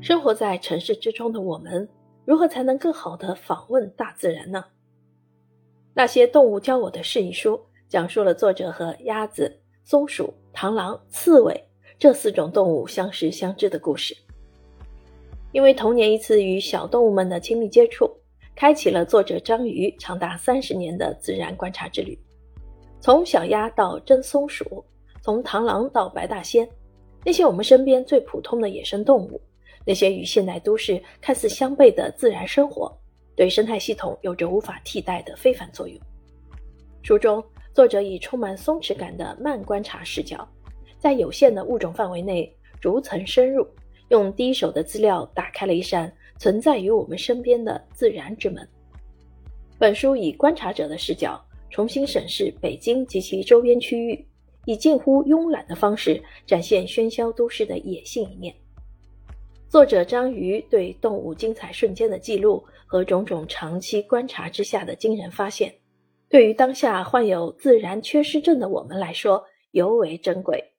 生活在城市之中的我们，如何才能更好的访问大自然呢？那些动物教我的是一书，讲述了作者和鸭子、松鼠、螳螂、刺猬这四种动物相识相知的故事。因为童年一次与小动物们的亲密接触，开启了作者章鱼长达三十年的自然观察之旅。从小鸭到真松鼠，从螳螂到白大仙，那些我们身边最普通的野生动物。那些与现代都市看似相悖的自然生活，对生态系统有着无法替代的非凡作用。书中，作者以充满松弛感的慢观察视角，在有限的物种范围内逐层深入，用第一手的资料打开了一扇存在于我们身边的自然之门。本书以观察者的视角，重新审视北京及其周边区域，以近乎慵懒的方式展现喧嚣都市的野性一面。作者章鱼对动物精彩瞬间的记录和种种长期观察之下的惊人发现，对于当下患有自然缺失症的我们来说尤为珍贵。